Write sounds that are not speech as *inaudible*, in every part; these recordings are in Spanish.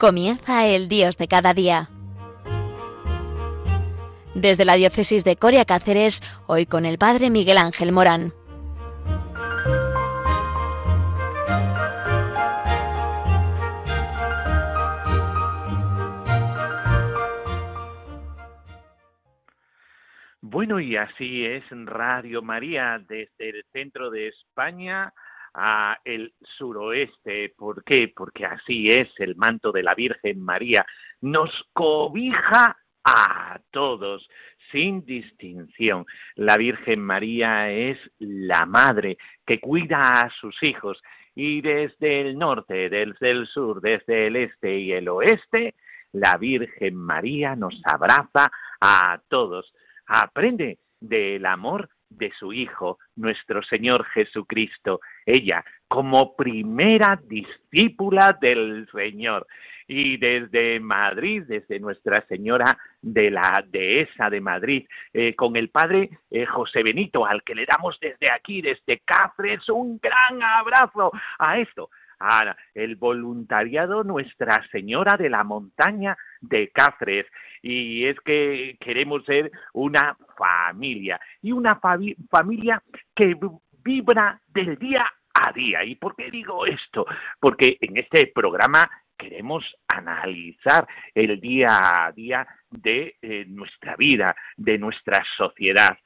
Comienza el Dios de cada día. Desde la diócesis de Coria Cáceres, hoy con el Padre Miguel Ángel Morán. Bueno, y así es Radio María desde el centro de España el suroeste. ¿Por qué? Porque así es el manto de la Virgen María. Nos cobija a todos, sin distinción. La Virgen María es la madre que cuida a sus hijos y desde el norte, desde el sur, desde el este y el oeste, la Virgen María nos abraza a todos. Aprende del amor de su Hijo, nuestro Señor Jesucristo, ella como primera discípula del Señor. Y desde Madrid, desde Nuestra Señora de la Dehesa de Madrid, eh, con el Padre eh, José Benito, al que le damos desde aquí, desde Cáceres, un gran abrazo a esto, el voluntariado Nuestra Señora de la Montaña de Cáceres. Y es que queremos ser una familia y una familia que vibra del día a día. ¿Y por qué digo esto? Porque en este programa queremos analizar el día a día de eh, nuestra vida, de nuestra sociedad,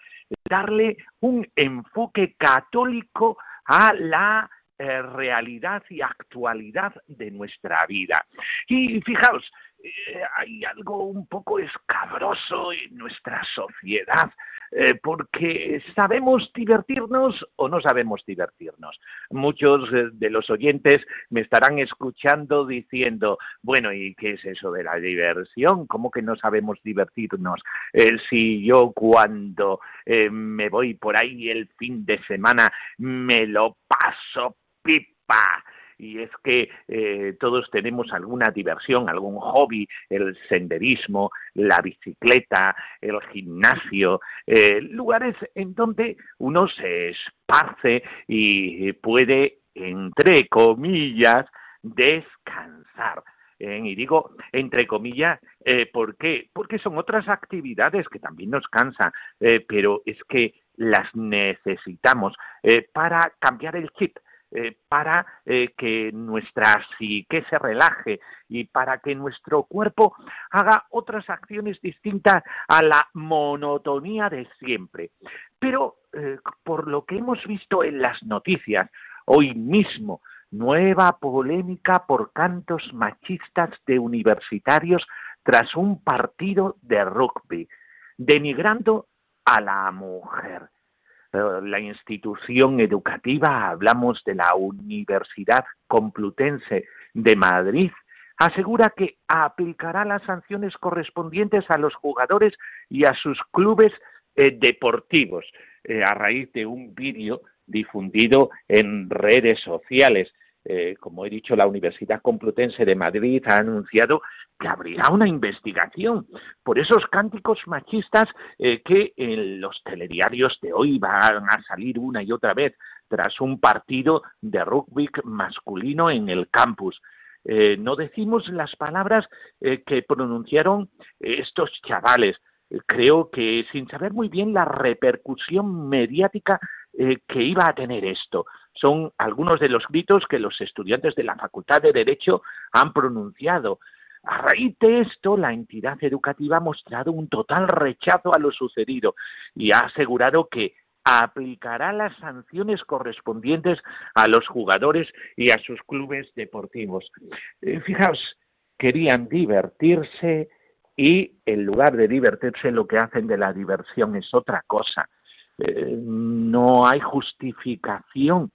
darle un enfoque católico a la eh, realidad y actualidad de nuestra vida. Y fijaos, eh, hay algo un poco escabroso en nuestra sociedad, eh, porque sabemos divertirnos o no sabemos divertirnos. Muchos de los oyentes me estarán escuchando diciendo, bueno, ¿y qué es eso de la diversión? ¿Cómo que no sabemos divertirnos? si yo cuando me voy por ahí el fin de semana me lo paso pipa. Y es que eh, todos tenemos alguna diversión, algún hobby, el senderismo, la bicicleta, el gimnasio, eh, lugares en donde uno se esparce y puede, entre comillas, descansar. ¿eh? y digo entre comillas, ¿por qué? Porque son otras actividades que también nos cansan, pero es que las necesitamos para cambiar el chip, eh, para eh, que nuestra psique se relaje y para que nuestro cuerpo haga otras acciones distintas a la monotonía de siempre. Pero eh, por lo que hemos visto en las noticias hoy mismo, nueva polémica por cantos machistas de universitarios tras un partido de rugby, denigrando a la mujer la institución educativa, hablamos de la Universidad Complutense de Madrid, asegura que aplicará las sanciones correspondientes a los jugadores y a sus clubes eh, deportivos eh, a raíz de un vídeo difundido en redes sociales. Eh, como he dicho, la Universidad Complutense de Madrid ha anunciado que abrirá una investigación por esos cánticos machistas eh, que en los telediarios de hoy van a salir una y otra vez tras un partido de rugby masculino en el campus. Eh, no decimos las palabras que pronunciaron estos chavales. Creo que sin saber muy bien la repercusión mediática que iba a tener esto son algunos de los gritos que los estudiantes de la Facultad de Derecho han pronunciado. A raíz de esto, la entidad educativa ha mostrado un total rechazo a lo sucedido y ha asegurado que aplicará las sanciones correspondientes a los jugadores y a sus clubes deportivos. Eh, fijaos, querían divertirse y en lugar de divertirse lo que hacen de la diversión es otra cosa. Eh, no hay justificación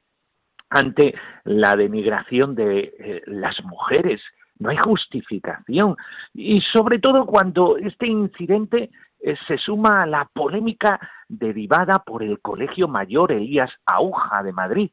ante la denigración de eh, las mujeres. No hay justificación. Y sobre todo cuando este incidente eh, se suma a la polémica derivada por el Colegio Mayor Elías Auja de Madrid,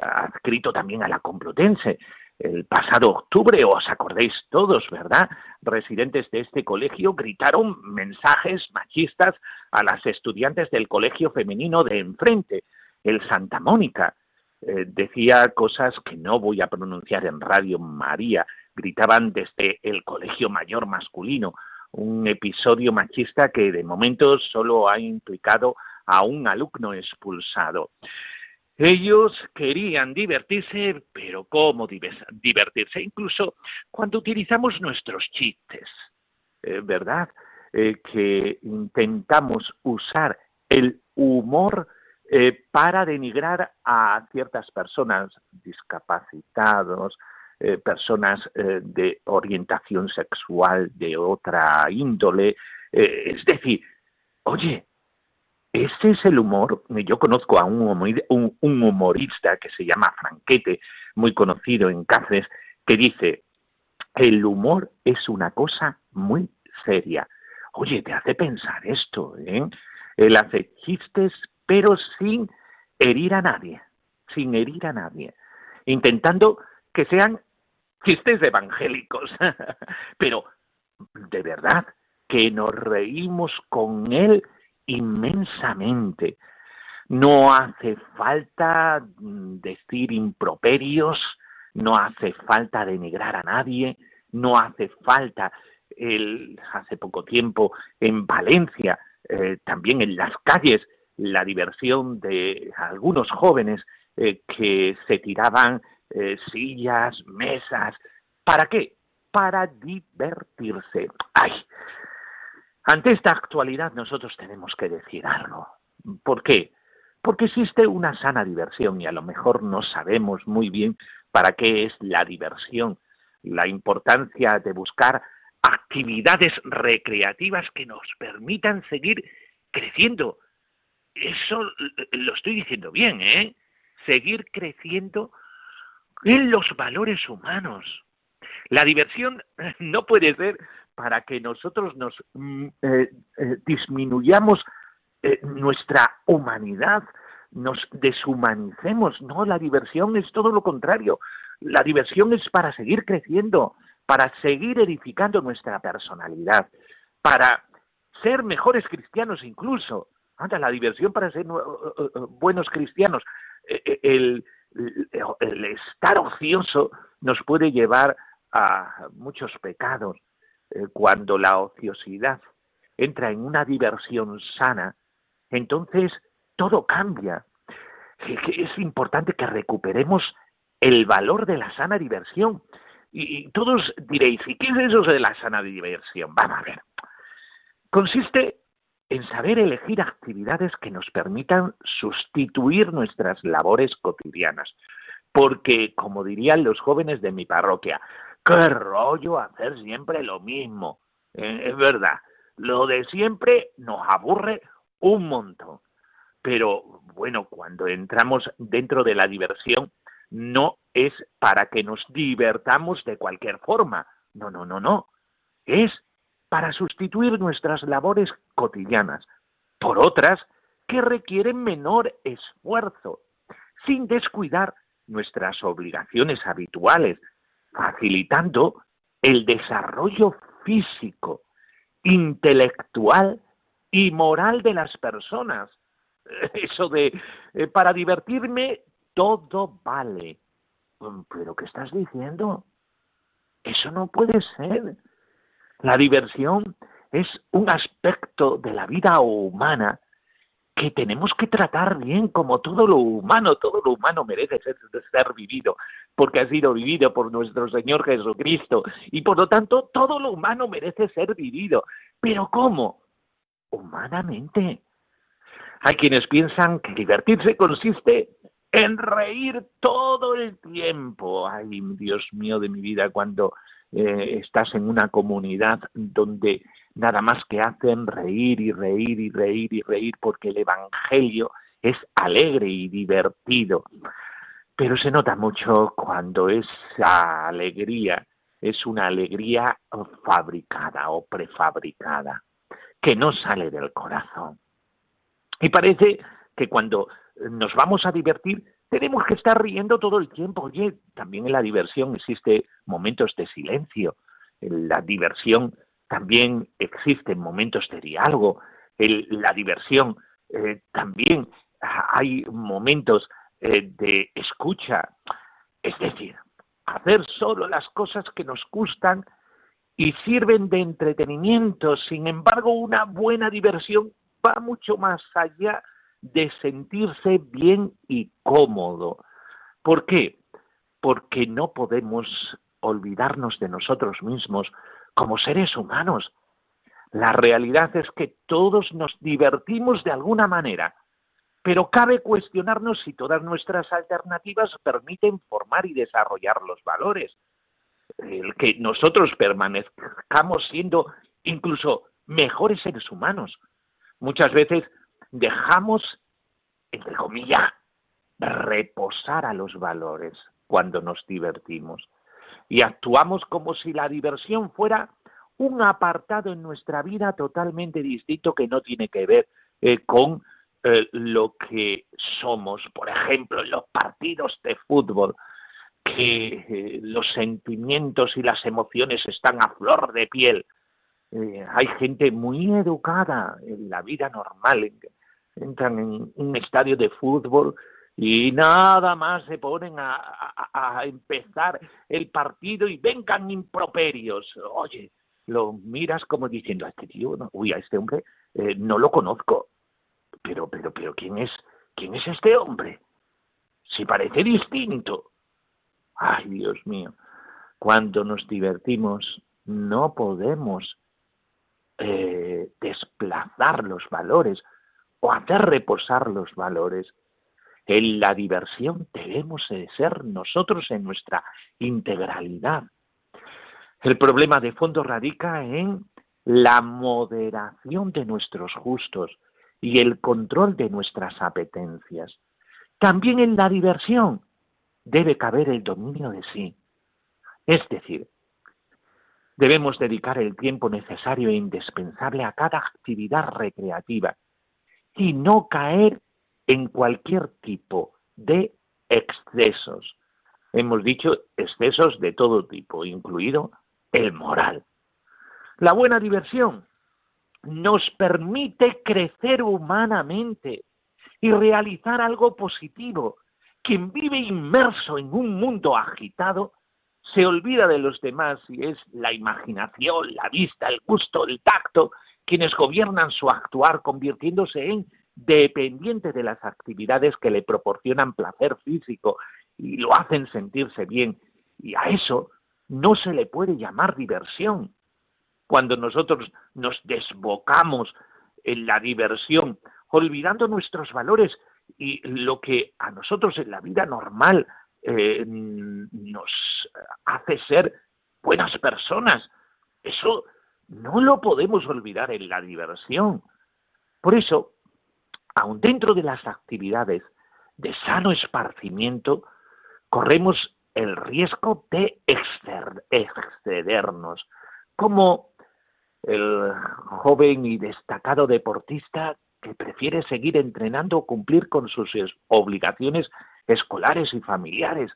adscrito también a la Complutense. El pasado octubre, os acordéis todos, ¿verdad? Residentes de este colegio gritaron mensajes machistas a las estudiantes del colegio femenino de enfrente, el Santa Mónica, eh, decía cosas que no voy a pronunciar en Radio María, gritaban desde el colegio mayor masculino, un episodio machista que de momento solo ha implicado a un alumno expulsado. Ellos querían divertirse, pero ¿cómo divertirse? Incluso cuando utilizamos nuestros chistes, ¿verdad? Eh, que intentamos usar el humor eh, para denigrar a ciertas personas discapacitados, personas de orientación sexual de otra índole. es decir, oye, este es el humor. Yo conozco a un, humorista que se llama Franquete, muy conocido en Cáceres, que dice, el humor es una cosa muy seria. Oye, te hace pensar esto, ¿eh? Él hace pero sin herir a nadie, sin herir a nadie, intentando que sean chistes evangélicos, *laughs* pero de verdad que nos reímos con él inmensamente. No hace falta decir improperios, no hace falta denigrar a nadie, no hace falta el, hace poco tiempo en Valencia, eh, también en las calles, la diversión de algunos jóvenes eh, que se tiraban eh, sillas, mesas. ¿Para qué? Para divertirse. ¡Ay! Ante esta actualidad nosotros tenemos que decir algo. ¿Por qué? Porque existe una sana diversión y a lo mejor no sabemos muy bien para qué es la diversión, la importancia de buscar actividades recreativas que nos permitan seguir creciendo. Eso lo estoy diciendo bien, ¿eh? Seguir creciendo en los valores humanos. La diversión *laughs* no puede ser para que nosotros nos mm, eh, eh, disminuyamos eh, nuestra humanidad, nos deshumanicemos. No, la diversión es todo lo contrario. La diversión es para seguir creciendo, para seguir edificando nuestra personalidad, para ser mejores cristianos incluso. Anda, la diversión para ser buenos cristianos. el estar ocioso nos puede llevar a muchos pecados eh, cuando la ociosidad entra en una diversión sana, entonces todo cambia. Es importante que recuperemos el valor de la sana diversión. Y, todos diréis, ¿y qué es eso de la sana diversión? Vamos a ver. Consiste en saber elegir actividades que nos permitan sustituir nuestras labores cotidianas. Porque, como dirían los jóvenes de mi parroquia, qué rollo hacer siempre lo mismo. Eh, es verdad, lo de siempre nos aburre un montón. Pero bueno, cuando entramos dentro de la diversión, no es para que nos divertamos de cualquier forma. No, no, no, no. Es para sustituir nuestras labores cotidianas por otras que requieren menor esfuerzo, sin descuidar nuestras obligaciones habituales, facilitando el desarrollo físico, intelectual y moral de las personas. *laughs* Eso de, eh, para divertirme, todo vale. Mm, ¿Pero qué estás diciendo? Eso no puede ser. La diversión es un aspecto de la vida humana que tenemos que tratar bien como todo lo humano, todo lo humano merece ser, vivido, porque ha sido vivido por nuestro Señor Jesucristo, y por lo tanto todo lo humano merece ser vivido. Pero ¿cómo? Humanamente. Hay quienes piensan que divertirse consiste en reír todo el tiempo. Ay, Dios mío de mi vida, cuando eh, estás en una comunidad donde nada más que hacen reír y reír y reír y reír porque el Evangelio es alegre y divertido. Pero se nota mucho cuando esa alegría es una alegría fabricada o prefabricada, que no sale del corazón. Y parece que cuando nos vamos a divertir tenemos que estar riendo todo el tiempo. Oye, también en la diversión existe momentos de silencio. En la diversión también existen momentos de diálogo. En la diversión eh, también hay momentos eh, de escucha. Es decir, hacer solo las cosas que nos gustan y sirven de entretenimiento. Sin embargo, una buena diversión va mucho más allá de sentirse bien y cómodo. ¿Por qué? Porque no podemos olvidarnos de nosotros mismos como seres humanos. La realidad es que todos nos divertimos de alguna manera, pero cabe cuestionarnos si todas nuestras alternativas permiten formar y desarrollar los valores. El que nosotros permanezcamos siendo incluso mejores seres humanos. Muchas veces dejamos, entre comillas, reposar a los valores cuando nos divertimos y actuamos como si la diversión fuera un apartado en nuestra vida totalmente distinto que no tiene que ver eh, con eh, lo que somos, por ejemplo, en los partidos de fútbol, que eh, los sentimientos y las emociones están a flor de piel. hay gente muy educada en la vida normal, entran en un estadio de fútbol y nada más se ponen a, empezar el partido y vengan improperios. Oye, lo miras como diciendo a este tío, uy, a este hombre eh, no lo conozco. Pero, pero, pero, ¿quién es, quién es este hombre? Si parece distinto. Ay, Dios mío, cuando nos divertimos no podemos eh, desplazar los valores o hacer reposar los valores en la diversión debemos de ser nosotros en nuestra integralidad. El problema de fondo radica en la moderación de nuestros gustos y el control de nuestras apetencias. También en la diversión debe caber el dominio de sí. Es decir, debemos dedicar el tiempo necesario e indispensable a cada actividad recreativa y no caer en cualquier tipo de excesos. Hemos dicho excesos de todo tipo, incluido el moral. La buena diversión nos permite crecer humanamente y realizar algo positivo. Quien vive inmerso en un mundo agitado se olvida de los demás y es la imaginación, la vista, el gusto, el tacto quienes gobiernan su actuar convirtiéndose en dependiente de las actividades que le proporcionan placer físico y lo hacen sentirse bien. Y a eso no se le puede llamar diversión. Cuando nosotros nos desbocamos en la diversión, olvidando nuestros valores y lo que a nosotros en la vida normal eh, nos hace ser buenas personas, eso no lo podemos olvidar en la diversión. Por eso, aun dentro de las actividades de sano esparcimiento, corremos el riesgo de excedernos, como el joven y destacado deportista que prefiere seguir entrenando o cumplir con sus obligaciones escolares y familiares.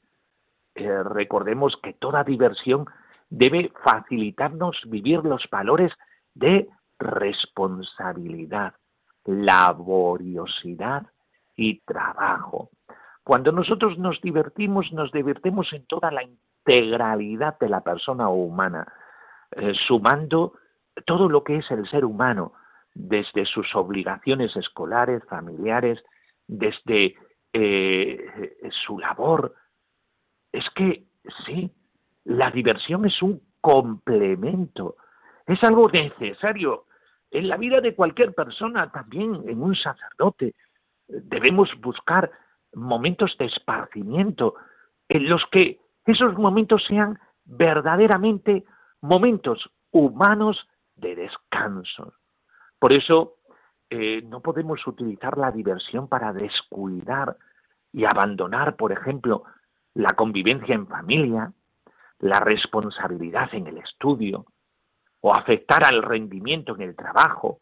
Eh, recordemos que toda diversión debe facilitarnos vivir los valores de responsabilidad, laboriosidad y trabajo. Cuando nosotros nos divertimos, nos divertimos en toda la integralidad de la persona humana, eh, sumando todo lo que es el ser humano, desde sus obligaciones escolares, familiares, desde eh, su labor. Es que sí, la diversión es un complemento, es algo necesario en la vida de cualquier persona, también en un sacerdote. Debemos buscar momentos de esparcimiento en los que esos momentos sean verdaderamente momentos humanos de descanso. Por eso eh, no podemos utilizar la diversión para descuidar y abandonar, por ejemplo, la convivencia en familia, la responsabilidad en el estudio, o afectar al rendimiento en el trabajo,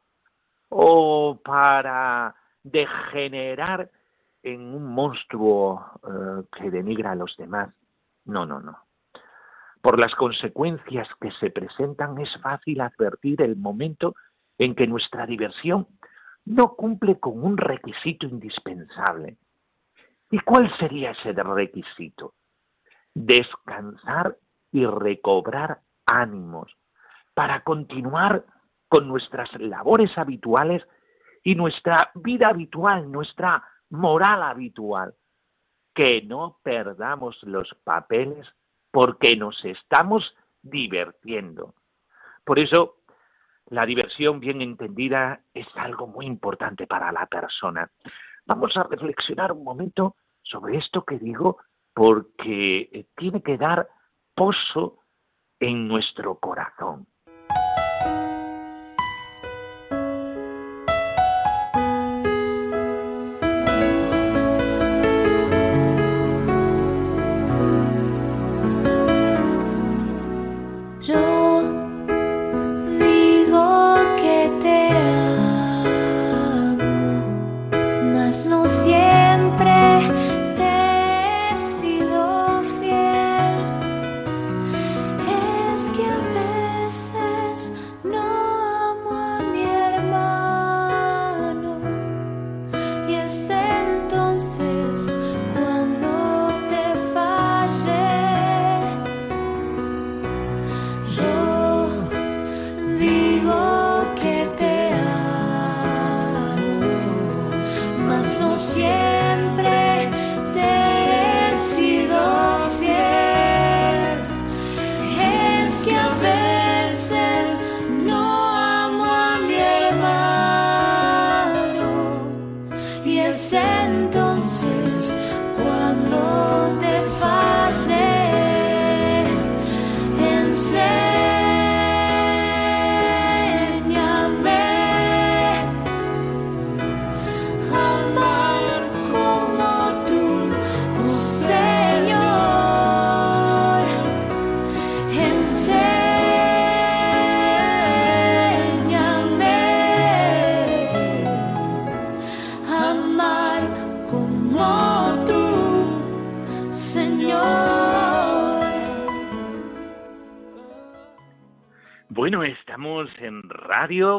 o para degenerar en un monstruo eh, que denigra a los demás. No, no, no. Por las consecuencias que se presentan es fácil advertir el momento en que nuestra diversión no cumple con un requisito indispensable. ¿Y cuál sería ese requisito? descansar y recobrar ánimos para continuar con nuestras labores habituales y nuestra vida habitual, nuestra moral habitual. Que no perdamos los papeles porque nos estamos divirtiendo. Por eso, la diversión bien entendida es algo muy importante para la persona. Vamos a reflexionar un momento sobre esto que digo porque tiene que dar pozo en nuestro corazón.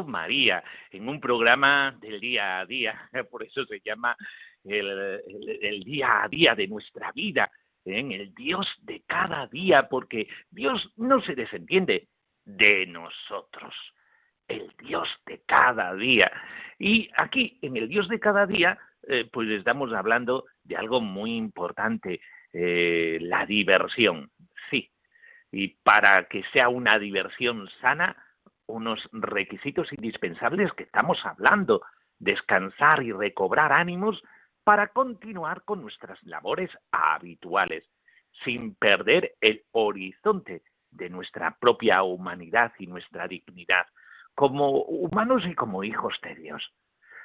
María, en un programa del día a día, *laughs* por eso se llama el, día a día de nuestra vida, en el Dios de cada día, porque Dios no se desentiende de nosotros, el Dios de cada día. Y aquí, en el Dios de cada día, eh, pues estamos hablando de algo muy importante, eh, la diversión, sí. Y para que sea una diversión sana, unos requisitos indispensables que estamos hablando, descansar y recobrar ánimos para continuar con nuestras labores habituales, sin perder el horizonte de nuestra propia humanidad y nuestra dignidad, como humanos y como hijos de Dios.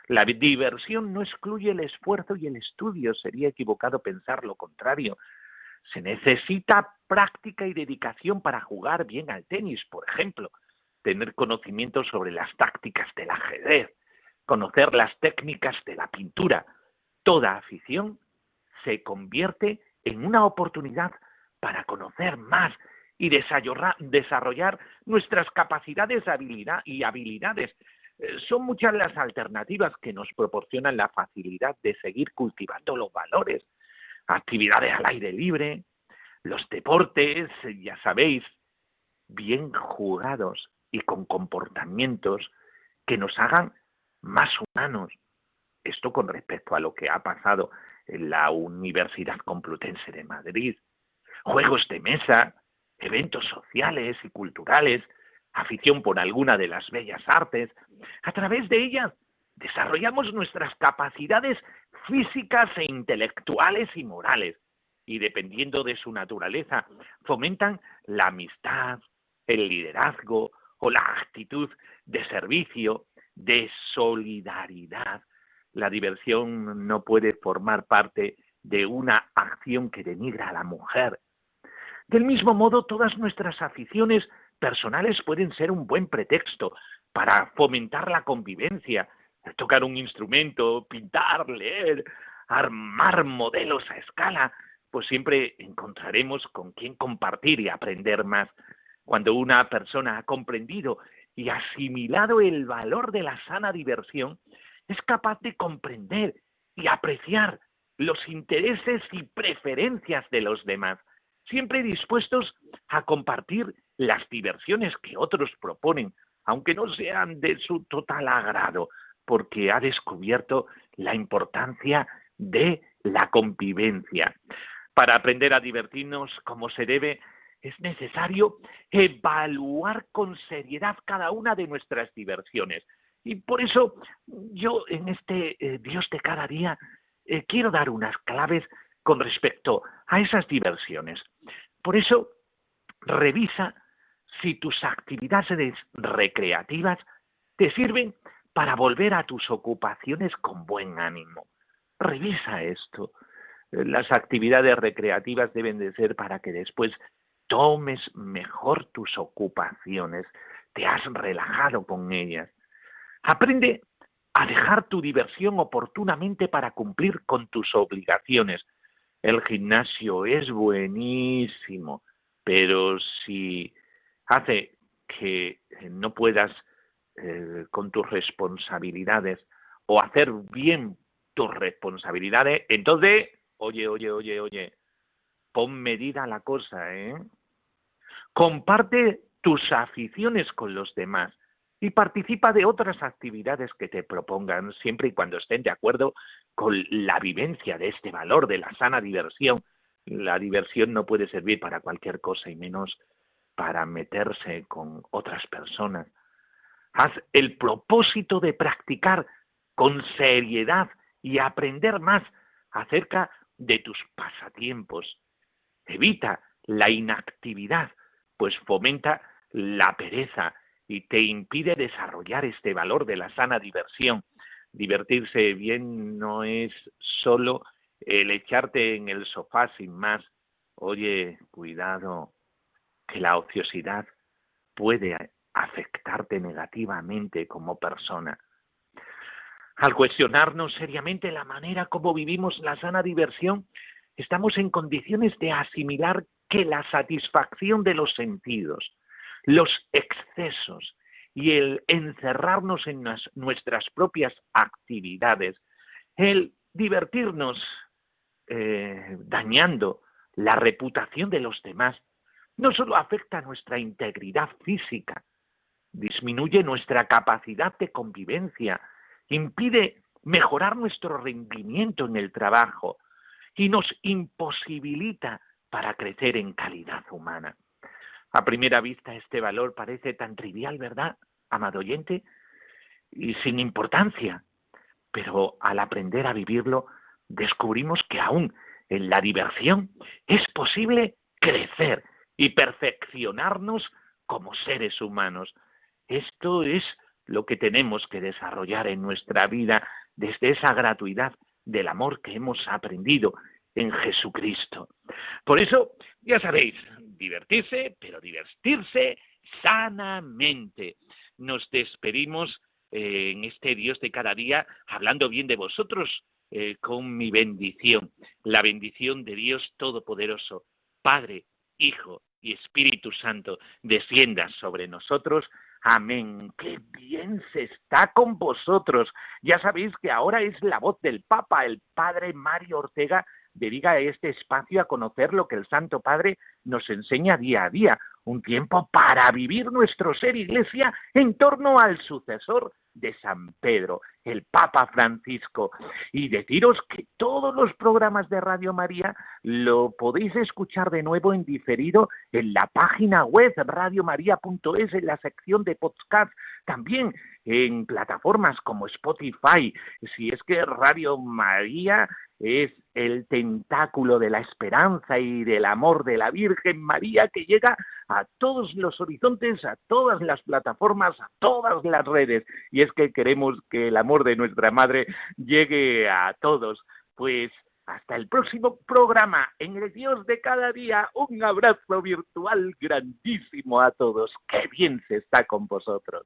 La diversión no excluye el esfuerzo y el estudio, sería equivocado pensar lo contrario. Se necesita práctica y dedicación para jugar bien al tenis, por ejemplo, tener conocimiento sobre las tácticas del ajedrez, conocer las técnicas de la pintura. Toda afición se convierte en una oportunidad para conocer más y desarrollar nuestras capacidades y habilidades. Eh, son muchas las alternativas que nos proporcionan la facilidad de seguir cultivando los valores, actividades al aire libre, los deportes, ya sabéis, bien jugados y con comportamientos que nos hagan más humanos. Esto con respecto a lo que ha pasado en la Universidad Complutense de Madrid. Juegos de mesa, eventos sociales y culturales, afición por alguna de las bellas artes. A través de ellas desarrollamos nuestras capacidades físicas e intelectuales y morales y dependiendo de su naturaleza fomentan la amistad, el liderazgo, o la actitud de servicio, de solidaridad. La diversión no puede formar parte de una acción que denigra a la mujer. Del mismo modo, todas nuestras aficiones personales pueden ser un buen pretexto para fomentar la convivencia, tocar un instrumento, pintar, leer, armar modelos a escala, pues siempre encontraremos con quien compartir y aprender más. Cuando una persona ha comprendido y asimilado el valor de la sana diversión, es capaz de comprender y apreciar los intereses y preferencias de los demás, siempre dispuestos a compartir las diversiones que otros proponen, aunque no sean de su total agrado, porque ha descubierto la importancia de la convivencia. Para aprender a divertirnos como se debe, es necesario evaluar con seriedad cada una de nuestras diversiones. Y por eso yo en este eh, Dios de cada día eh, quiero dar unas claves con respecto a esas diversiones. Por eso, revisa si tus actividades recreativas te sirven para volver a tus ocupaciones con buen ánimo. Revisa esto. Las actividades recreativas deben de ser para que después tomes mejor tus ocupaciones, te has relajado con ellas. Aprende a dejar tu diversión oportunamente para cumplir con tus obligaciones. El gimnasio es buenísimo, pero si hace que no puedas eh, con tus responsabilidades o hacer bien tus responsabilidades, entonces, oye, oye, oye, oye, pon medida a la cosa, ¿eh? Comparte tus aficiones con los demás y participa de otras actividades que te propongan, siempre y cuando estén de acuerdo con la vivencia de este valor de la sana diversión. La diversión no puede servir para cualquier cosa y menos para meterse con otras personas. Haz el propósito de practicar con seriedad y aprender más acerca de tus pasatiempos. Evita la inactividad pues fomenta la pereza y te impide desarrollar este valor de la sana diversión. Divertirse bien no es solo el echarte en el sofá sin más. Oye, cuidado, que la ociosidad puede afectarte negativamente como persona. Al cuestionarnos seriamente la manera como vivimos la sana diversión, estamos en condiciones de asimilar que la satisfacción de los sentidos, los excesos y el encerrarnos en nuestras propias actividades, el divertirnos eh, dañando la reputación de los demás, no solo afecta nuestra integridad física, disminuye nuestra capacidad de convivencia, impide mejorar nuestro rendimiento en el trabajo y nos imposibilita para crecer en calidad humana. A primera vista este valor parece tan trivial, ¿verdad, amado oyente? Y sin importancia. Pero al aprender a vivirlo, descubrimos que aún en la diversión es posible crecer y perfeccionarnos como seres humanos. Esto es lo que tenemos que desarrollar en nuestra vida desde esa gratuidad del amor que hemos aprendido en Jesucristo. Por eso, ya sabéis, divertirse, pero divertirse sanamente. Nos despedimos eh, en este Dios de cada día hablando bien de vosotros eh, con mi bendición, la bendición de Dios Todopoderoso, Padre, Hijo y Espíritu Santo, descienda sobre nosotros. Amén. Qué bien se está con vosotros. Ya sabéis que ahora es la voz del Papa, el Padre Mario Ortega, dedica este espacio a conocer lo que el Santo Padre nos enseña día a día, un tiempo para vivir nuestro ser iglesia en torno al sucesor de San Pedro, el Papa Francisco. Y deciros que todos los programas de Radio María lo podéis escuchar de nuevo en diferido en la página web radiomaria.es, en la sección de podcast, también en plataformas como Spotify. Si es que Radio María es el tentáculo de la esperanza y del amor de la Virgen María que llega a todos los horizontes, a todas las plataformas, a todas las redes. Y es que queremos que el de nuestra Madre llegue a todos. Pues hasta el próximo programa en el Dios de cada día. Un abrazo virtual grandísimo a todos. Qué bien se está con vosotros.